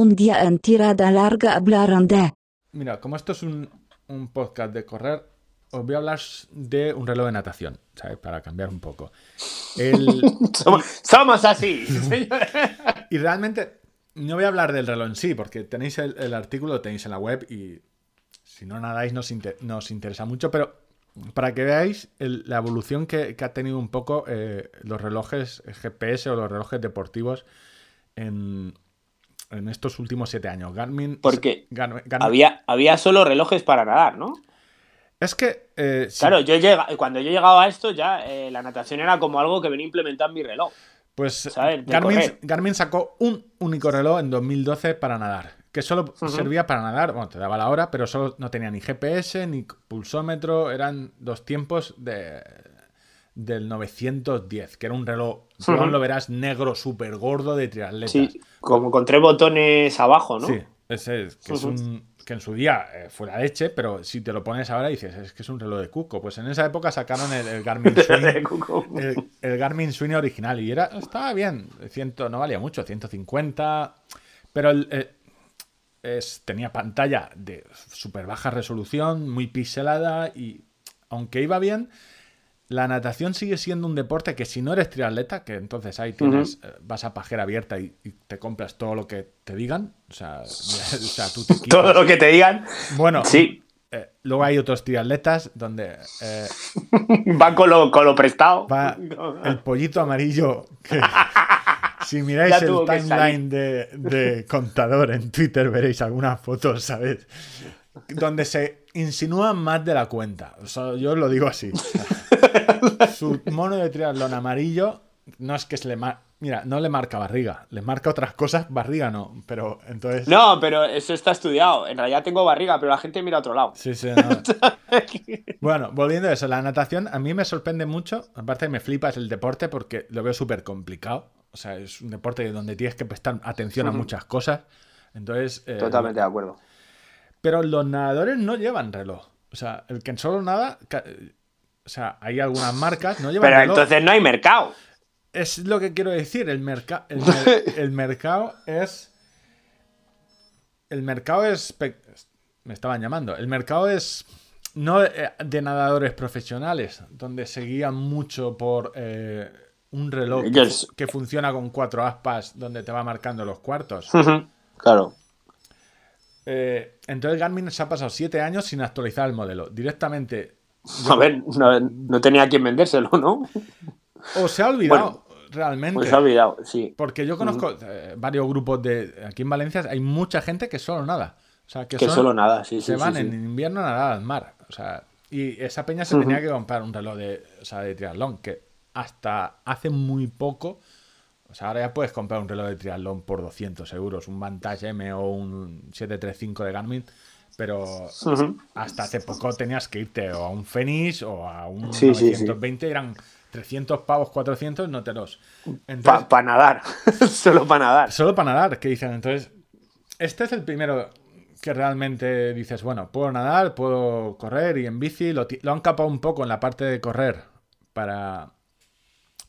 un día en tirada larga hablaron de... Mira, como esto es un, un podcast de correr, os voy a hablar de un reloj de natación, ¿sabes? Para cambiar un poco. El- Somos, somos así. y realmente no voy a hablar del reloj en sí, porque tenéis el, el artículo, lo tenéis en la web y si no nadáis nos, inter- nos interesa mucho, pero para que veáis el- la evolución que, que ha tenido un poco eh, los relojes GPS o los relojes deportivos en, en estos últimos siete años. Garmin... Porque Garmin- Garmin- había, había solo relojes para nadar, ¿no? Es que... eh, sí, Claro, yo llega, cuando yo llegaba a esto ya eh, la natación era como algo que venía implementado en mi reloj. Pues Garmin. Garmin sacó un único reloj en 2012 para nadar, que solo servía para nadar, bueno, te daba la hora, pero solo no tenía ni GPS ni pulsómetro, eran dos tiempos de del 910, que era un reloj, Ujú. lo verás negro súper gordo de triatletas. Sí, como con tres botones abajo, ¿no? Sí, ese es, que es Ujú. un que en su día eh, fue la leche, pero si te lo pones ahora dices, es que es un reloj de cuco. Pues en esa época sacaron el, el Garmin Swing el, el Garmin Swing original y era estaba bien, ciento, no valía mucho, 150, pero el, eh, es, tenía pantalla de súper baja resolución, muy pixelada y aunque iba bien, la natación sigue siendo un deporte que si no eres triatleta, que entonces ahí tienes, eh, vas a pajera abierta y, y te compras todo lo que te digan, o sea, o sea, tú te Todo lo que te digan. Bueno, Sí, eh, luego hay otros triatletas donde eh, va con lo, con lo prestado. va el pollito amarillo que si miráis el timeline de, de contador en Twitter veréis algunas fotos, ¿sabes? Donde se insinúan más de la cuenta. O sea, yo lo digo así. Su mono de triatlón amarillo no es que se le mar- Mira, no le marca barriga, le marca otras cosas, barriga no, pero entonces... No, pero eso está estudiado. En realidad tengo barriga, pero la gente mira a otro lado. Sí, sí, no. Bueno, volviendo a eso, la natación a mí me sorprende mucho. Aparte me flipa es el deporte porque lo veo súper complicado. O sea, es un deporte donde tienes que prestar atención a muchas cosas. Entonces, eh, Totalmente de acuerdo. pero los nadadores no llevan reloj. O sea, el que solo nada, o sea, hay algunas marcas no llevan Pero reloj. entonces no hay mercado. Es lo que quiero decir. El, merca- el, mer- el mercado es. El mercado es. Me estaban llamando. El mercado es. No de, de nadadores profesionales, donde se guían mucho por eh, un reloj que funciona con cuatro aspas, donde te va marcando los cuartos. claro. Eh, entonces Garmin se ha pasado siete años sin actualizar el modelo. Directamente. A ver, no, no tenía quien vendérselo, ¿no? O se ha olvidado realmente. Pues se ha olvidado, sí. Porque yo conozco eh, varios grupos de. Aquí en Valencia hay mucha gente que solo nada. O sea, que, Que son- solo nada, sí, se sí, van sí, en sí. invierno a nadar al mar. O sea, y esa peña se tenía que comprar un reloj de, o sea, de triatlón, que hasta hace muy poco. O sea, ahora ya puedes comprar un reloj de triatlón por 200 euros, un Vantage M o un 735 de Garmin, pero hasta hace poco tenías que irte o a un Fenix o a un Sí, sí, sí. 920, eran 300 pavos, 400, no te los. Para nadar. Solo para nadar. Solo para nadar, que dicen. Entonces, este es el primero que realmente dices, bueno, puedo nadar, puedo correr y en bici lo, han capado un poco en la parte de correr para,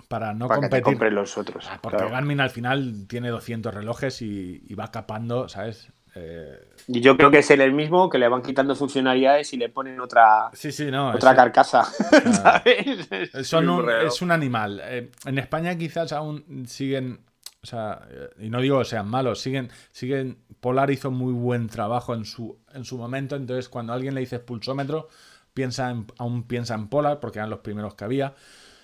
para no para que te competir. los otros. Ah, Porque claro. Garmin al final tiene 200 relojes y, y va capando, ¿sabes? Eh, Y yo creo que es él el mismo que le van quitando funcionalidades y le ponen otra, sí, sí, no. otra es- carcasa. ¿Sabes? Son Sí, un- reloj. es un animal. Eh, en España quizás aún siguen, o sea, eh, y no digo que sean malos, siguen, siguen, Polar hizo muy buen trabajo en su, en su momento, entonces cuando a alguien le dices pulsómetro, piensa en- aún piensa en Polar, porque eran los primeros que había.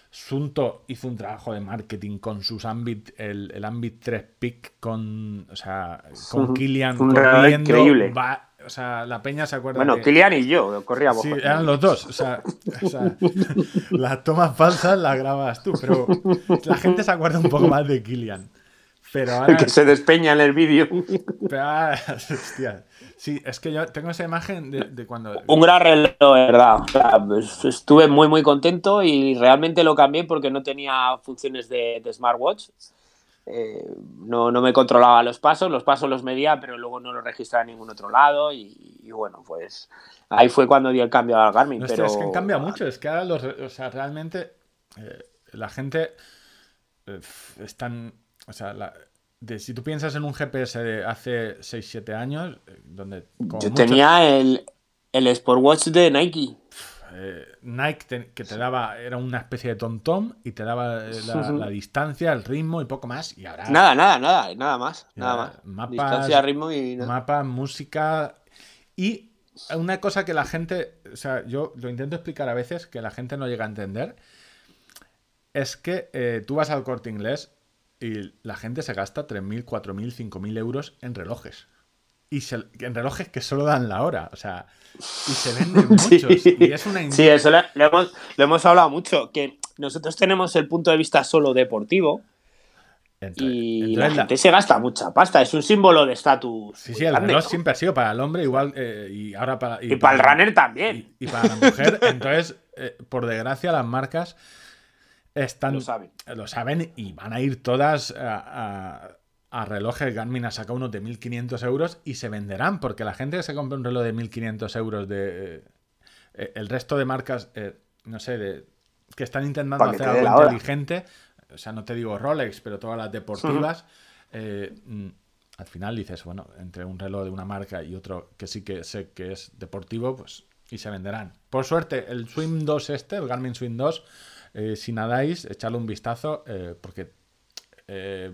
Sunto hizo un trabajo de marketing con sus Ambit, el, el Ambit 3 Peak con, o sea, con Ujú. Kilian Un corriendo. increíble. va- o sea, la peña se acuerda Bueno, de- Kilian y yo corríamos. Sí, eran los dos. O sea, o sea, las tomas falsas las grabas tú, pero la gente se acuerda un poco más de Killian. Pero ahora. Que se despeña en el vídeo. hostia. Sí, es que yo tengo esa imagen de, de cuando. Un gran reloj, verdad. O sea, pues, estuve muy, muy contento y realmente lo cambié porque no tenía funciones de, de smartwatch. Eh, no, no me controlaba los pasos, los pasos los medía, pero luego no los registraba en ningún otro lado. Y, y bueno, pues ahí fue cuando di el cambio al Garmin. No, pero... es que cambia mucho. Es que ahora los. O sea, realmente. eh, la gente. eh, están. O sea, la- de, si tú piensas en un GPS de hace 6-7 años, eh, donde... Yo tenía el, el Sportwatch de Nike. Eh, Nike que te daba, era una especie de tom-tom y te daba eh, la, distancia, el ritmo y poco más. Y ahora. Nada, nada, nada, nada más. Nada más. distancia, ritmo y. Mapas, música. Y una cosa que la gente. O sea, yo lo intento explicar a veces que la gente no llega a entender. Es que eh, tú vas al corte inglés y la gente se gasta 3.000, 4.000, 5.000 euros en relojes y en relojes que solo dan la hora. O sea, y se venden muchos. Sí, y es una sí eso lo, hemos, hemos, hablado mucho. Que nosotros tenemos el punto de vista solo deportivo. y la gente se gasta mucha pasta. Es un símbolo de estatus. Sí, sí, el reloj siempre ha sido para el hombre igual. Eh, y ahora para. Y, para, el runner también. Y, para la mujer. Entonces, eh, por desgracia, las marcas. Están, lo saben. Lo saben y van a ir todas a a relojes Garmin ha sacado unos de 1.500 euros y se venderán, porque la gente que se compra un reloj de 1.500 euros de... Eh, eh, el resto de marcas, eh, no sé, de, que están intentando hacer algo inteligente, o sea, no te digo Rolex, pero todas las deportivas, mm, al final dices, bueno, entre un reloj de una marca y otro que sí que sé que es deportivo, pues y se venderán. Por suerte, el Swim 2 este, el Garmin Swim 2, si nadáis, echadle un vistazo, porque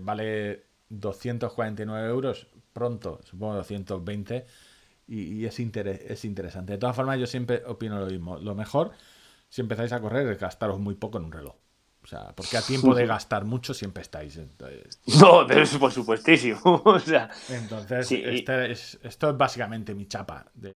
vale 249 euros pronto, supongo 220, y, es, es interesante. De todas formas, yo siempre opino lo mismo. Lo mejor, si empezáis a correr, es gastaros muy poco en un reloj. O sea, porque a tiempo de gastar mucho siempre estáis. no, por supuestísimo. o sea, entonces, este esto es básicamente mi chapa. De...